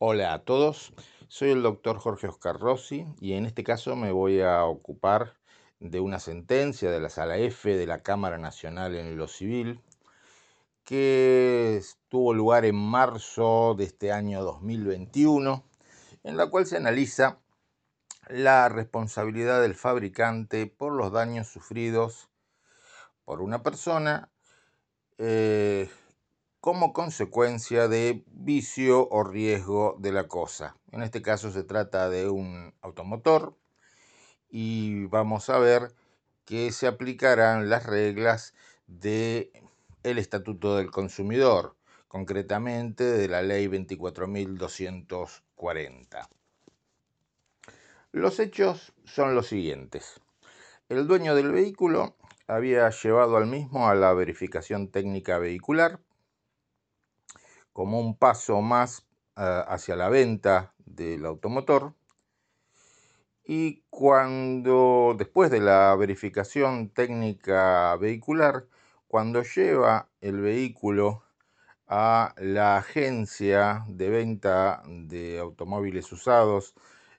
Hola a todos, soy el doctor Jorge Oscar Rossi y en este caso me voy a ocupar de una sentencia de la Sala F de la Cámara Nacional en lo Civil que tuvo lugar en marzo de este año 2021, en la cual se analiza la responsabilidad del fabricante por los daños sufridos por una persona eh, como consecuencia de vicio o riesgo de la cosa. En este caso se trata de un automotor y vamos a ver que se aplicarán las reglas del el Estatuto del Consumidor, concretamente de la Ley 24.240. Los hechos son los siguientes. El dueño del vehículo había llevado al mismo a la verificación técnica vehicular como un paso más ah, hacia la venta del automotor. Y cuando, después de la verificación técnica vehicular, cuando lleva el vehículo a la agencia de venta de automóviles usados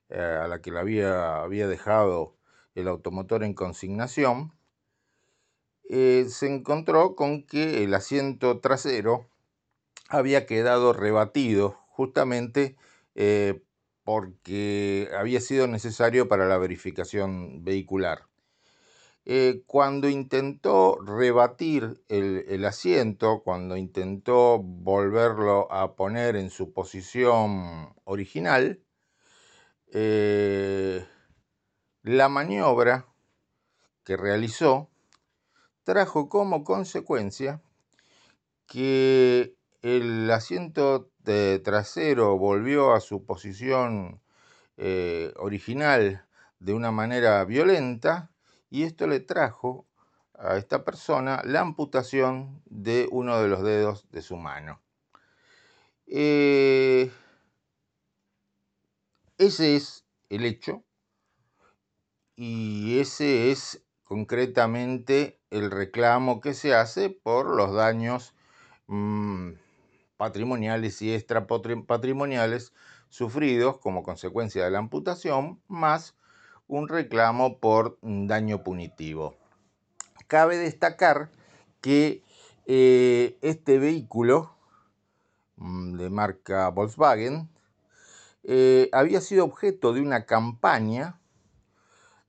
eh, a la que le había, había dejado el automotor en consignación, eh, se encontró con que el asiento trasero había quedado rebatido justamente eh, porque había sido necesario para la verificación vehicular. Eh, cuando intentó rebatir el, asiento, cuando intentó volverlo a poner en su posición original, eh, la maniobra que realizó trajo como consecuencia que el asiento trasero volvió a su posición eh, original de una manera violenta y esto le trajo a esta persona la amputación de uno de los dedos de su mano. Eh, ese es el hecho y ese es concretamente el reclamo que se hace por los daños mm, patrimoniales y extrapatrimoniales sufridos como consecuencia de la amputación, más un reclamo por daño punitivo. Cabe destacar que eh, este vehículo mm, de marca Volkswagen eh, había sido objeto de una campaña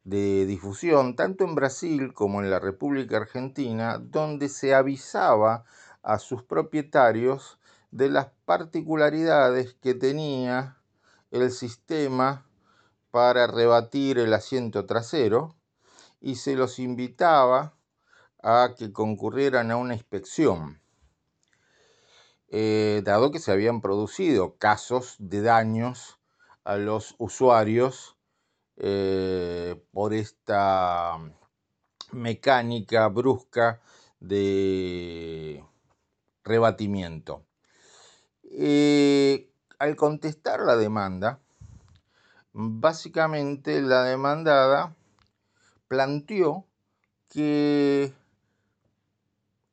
de difusión tanto en Brasil como en la República Argentina, donde se avisaba a sus propietarios de las particularidades que tenía el sistema para rebatir el asiento trasero y se los invitaba a que concurrieran a una inspección, eh, dado que se habían producido casos de daños a los usuarios eh, por esta mecánica brusca de rebatimiento. Eh, al contestar la demanda, básicamente la demandada planteó que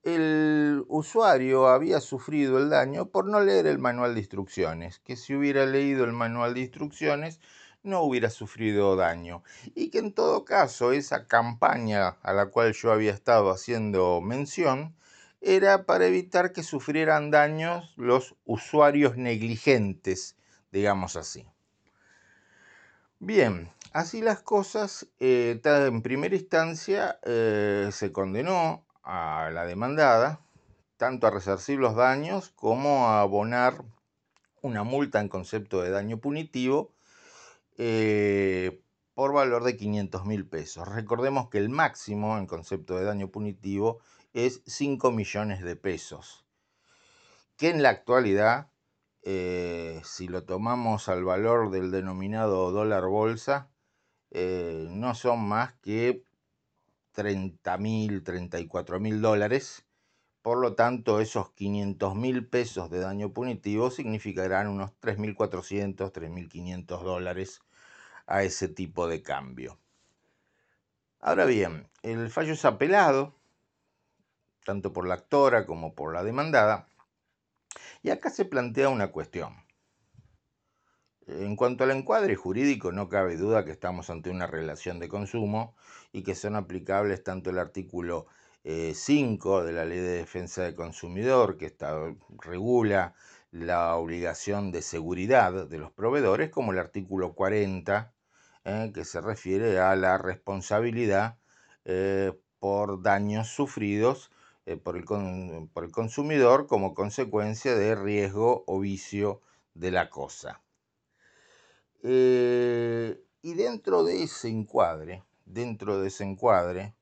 el usuario había sufrido el daño por no leer el manual de instrucciones, que si hubiera leído el manual de instrucciones no hubiera sufrido daño y que en todo caso esa campaña a la cual yo había estado haciendo mención era para evitar que sufrieran daños los usuarios negligentes, digamos así. Bien, así las cosas, eh, en primera instancia eh, se condenó a la demandada tanto a resarcir los daños como a abonar una multa en concepto de daño punitivo eh, por valor de 500 mil pesos. Recordemos que el máximo en concepto de daño punitivo es 5 millones de pesos, que en la actualidad, eh, si lo tomamos al valor del denominado dólar bolsa, eh, no son más que 30 mil, 34 mil dólares. Por lo tanto, esos 500 mil pesos de daño punitivo significarán unos 3.400, 3.500 dólares a ese tipo de cambio. Ahora bien, el fallo es apelado tanto por la actora como por la demandada. Y acá se plantea una cuestión. En cuanto al encuadre jurídico, no cabe duda que estamos ante una relación de consumo y que son aplicables tanto el artículo 5 eh, de la Ley de Defensa del Consumidor, que regula la obligación de seguridad de los proveedores, como el artículo 40, eh, que se refiere a la responsabilidad eh, por daños sufridos por el, por, el, consumidor como consecuencia de riesgo o vicio de la cosa. y dentro de ese encuadre, dentro de ese encuadre,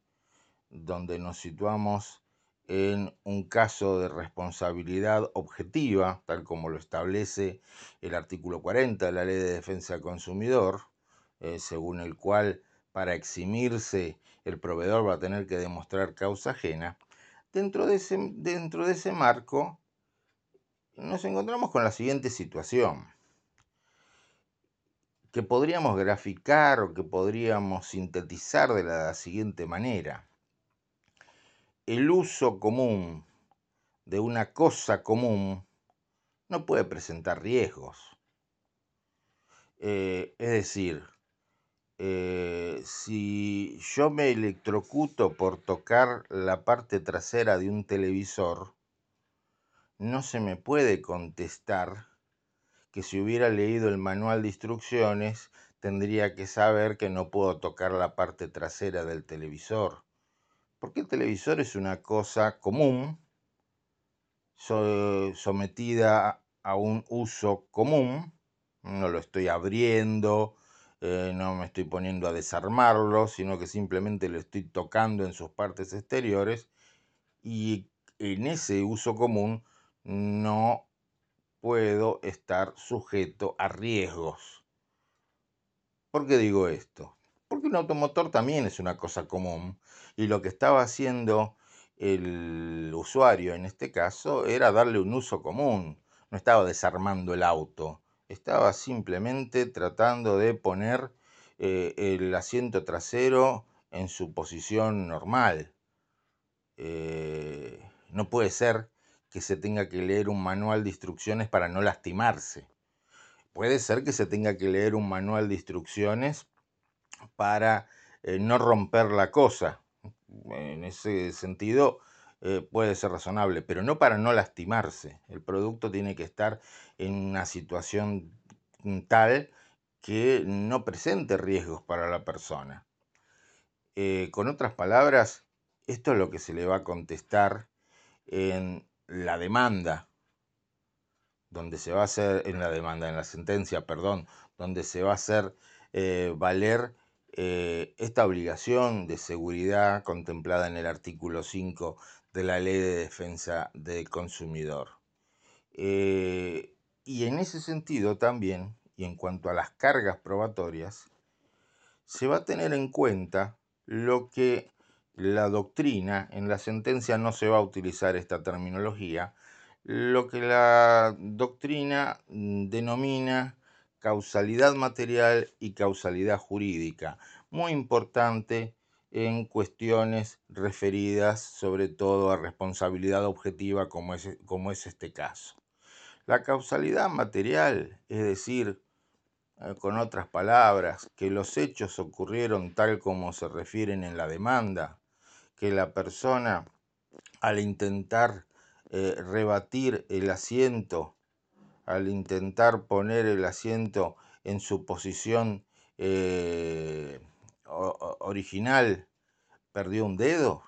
donde nos situamos en un caso de responsabilidad objetiva, tal como lo establece el artículo 40 de la Ley de Defensa del Consumidor, eh, según el cual para eximirse el proveedor va a tener que demostrar causa ajena, dentro de ese, dentro de ese marco nos encontramos con la siguiente situación, que podríamos graficar o que podríamos sintetizar de la siguiente manera el uso común de una cosa común no puede presentar riesgos. Eh, es decir, eh, si yo me electrocuto por tocar la parte trasera de un televisor, no se me puede contestar que si hubiera leído el manual de instrucciones tendría que saber que no puedo tocar la parte trasera del televisor. Porque el televisor es una cosa común, sometida a un uso común, no lo estoy abriendo, eh, no me estoy poniendo a desarmarlo, sino que simplemente lo estoy tocando en sus partes exteriores y en ese uso común no puedo estar sujeto a riesgos. ¿Por qué digo esto? Porque un automotor también es una cosa común y lo que estaba haciendo el usuario en este caso era darle un uso común, no estaba desarmando el auto, estaba simplemente tratando de poner eh, el asiento trasero en su posición normal. Eh, no puede ser que se tenga que leer un manual de instrucciones para no lastimarse. Puede ser que se tenga que leer un manual de instrucciones para eh, no romper la cosa. En ese sentido eh, puede ser razonable, pero no para no lastimarse. El producto tiene que estar en una situación tal que no presente riesgos para la persona. Eh, con otras palabras, esto es lo que se le va a contestar en la demanda, donde se va a hacer, en la demanda, en la sentencia, perdón, donde se va a hacer valer eh, esta obligación de seguridad contemplada en el artículo 5 de la Ley de Defensa del Consumidor. Eh, y en ese sentido también, y en cuanto a las cargas probatorias, se va a tener en cuenta lo que la doctrina, en la sentencia no se va a utilizar esta terminología, lo que la doctrina mm, denomina causalidad material y causalidad jurídica, muy importante en cuestiones referidas sobre todo a responsabilidad objetiva como es, como es este caso. La causalidad material, es decir, eh, con otras palabras, que los hechos ocurrieron tal como se refieren en la demanda, que la persona al intentar eh, rebatir el asiento al intentar poner el asiento en su posición eh, original, perdió un dedo,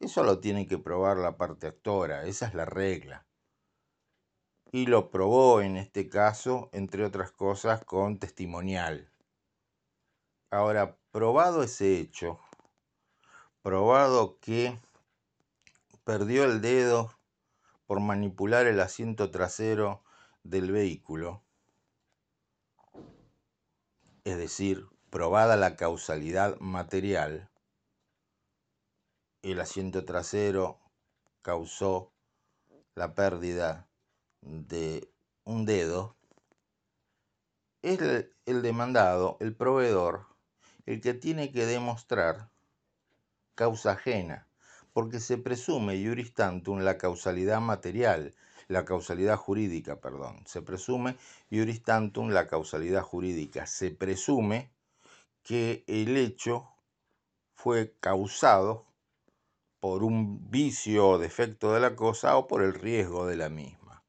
eso lo tiene que probar la parte actora, esa es la regla. Y lo probó en este caso, entre otras cosas, con testimonial. Ahora, probado ese hecho, probado que perdió el dedo por manipular el asiento trasero del vehículo, es decir, probada la causalidad material, el asiento trasero causó la pérdida de un dedo, es el, demandado, el proveedor, el que tiene que demostrar causa ajena, porque se presume iuris tantum la causalidad material, la causalidad jurídica, perdón, se presume, iuris tantum, la causalidad jurídica, se presume que el hecho fue causado por un vicio o defecto de la cosa o por el riesgo de la misma.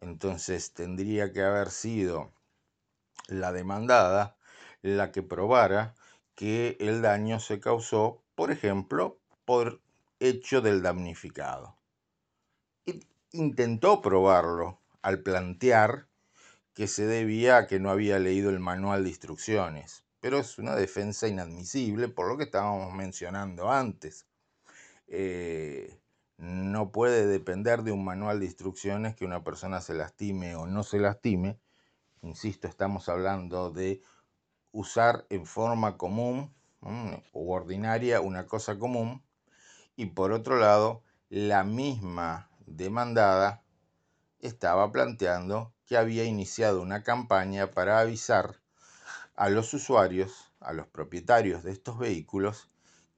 Entonces tendría que haber sido la demandada la que probara que el daño se causó, por ejemplo, por hecho del damnificado. Intentó probarlo al plantear que se debía a que no había leído el manual de instrucciones, pero es una defensa inadmisible por lo que estábamos mencionando antes. Eh, no puede depender de un manual de instrucciones que una persona se lastime o no se lastime. Insisto, estamos hablando de usar en forma común o ordinaria una cosa común y por otro lado la misma demandada estaba planteando que había iniciado una campaña para avisar a los usuarios, a los propietarios de estos vehículos,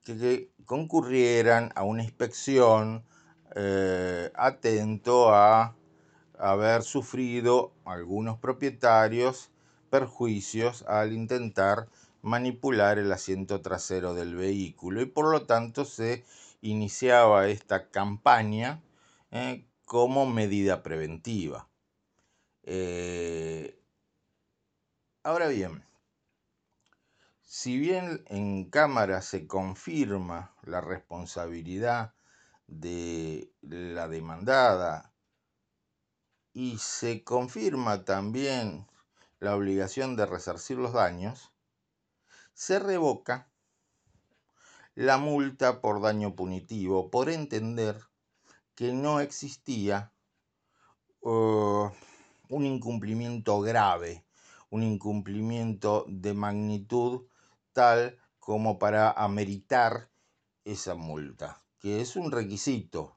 que, concurrieran a una inspección eh, atento a haber sufrido algunos propietarios perjuicios al intentar manipular el asiento trasero del vehículo y por lo tanto se iniciaba esta campaña eh, como medida preventiva. Eh, ahora bien, si bien en cámara se confirma la responsabilidad de la demandada y se confirma también la obligación de resarcir los daños, se revoca la multa por daño punitivo por entender que no existía uh, un incumplimiento grave, un incumplimiento de magnitud tal como para ameritar esa multa, que es un requisito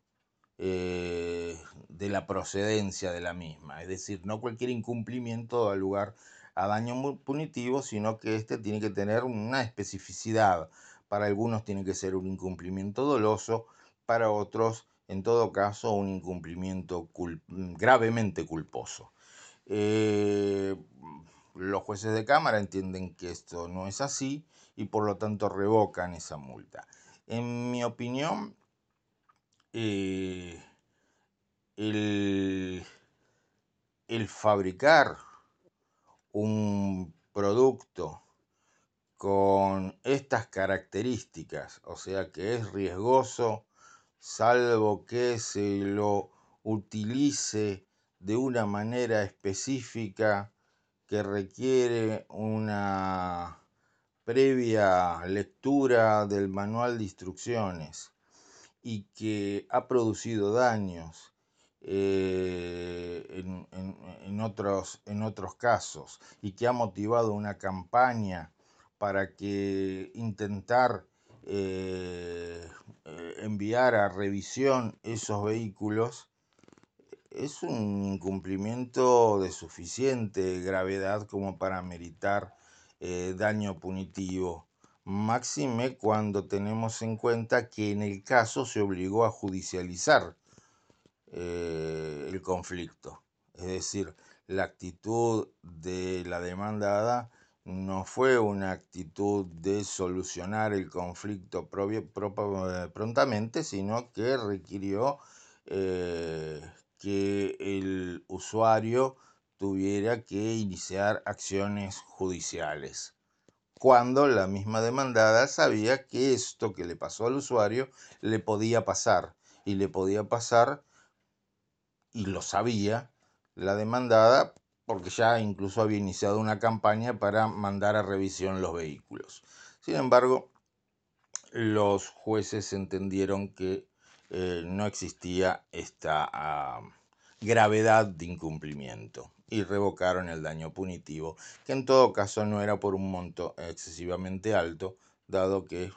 eh, de la procedencia de la misma. Es decir, no cualquier incumplimiento da lugar a daño punitivo, sino que éste tiene que tener una especificidad. Para algunos tiene que ser un incumplimiento doloso, para otros, en todo caso, un incumplimiento gravemente culposo. Eh, los jueces de Cámara entienden que esto no es así y por lo tanto revocan esa multa. En mi opinión, eh, el, el fabricar un producto con estas características, o sea que es riesgoso, salvo que se lo utilice de una manera específica que requiere una previa lectura del manual de instrucciones y que ha producido daños eh, en, otros, en otros casos y que ha motivado una campaña para que intentar eh, eh, enviar a revisión esos vehículos es un incumplimiento de suficiente gravedad como para meritar daño punitivo máxime cuando tenemos en cuenta que en el caso se obligó a judicializar eh, el conflicto. Es decir, la actitud de la demandada no fue una actitud de solucionar el conflicto eh, prontamente, sino que requirió eh, que el usuario tuviera que iniciar acciones judiciales cuando la misma demandada sabía que esto que le pasó al usuario le podía pasar y le podía pasar y lo sabía la demandada porque ya incluso había iniciado una campaña para mandar a revisión los vehículos. Sin embargo, los jueces entendieron que eh, no existía esta ah, gravedad de incumplimiento y revocaron el daño punitivo, que en todo caso no era por un monto excesivamente alto, dado que,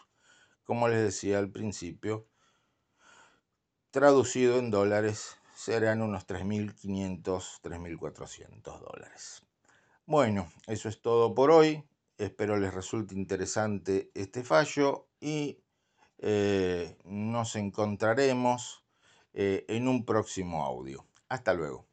como les decía al principio, traducido en dólares serán unos 3.500, 3.400 dólares. Bueno, eso es todo por hoy. Espero les resulte interesante este fallo y eh, nos encontraremos eh, en un próximo audio. Hasta luego.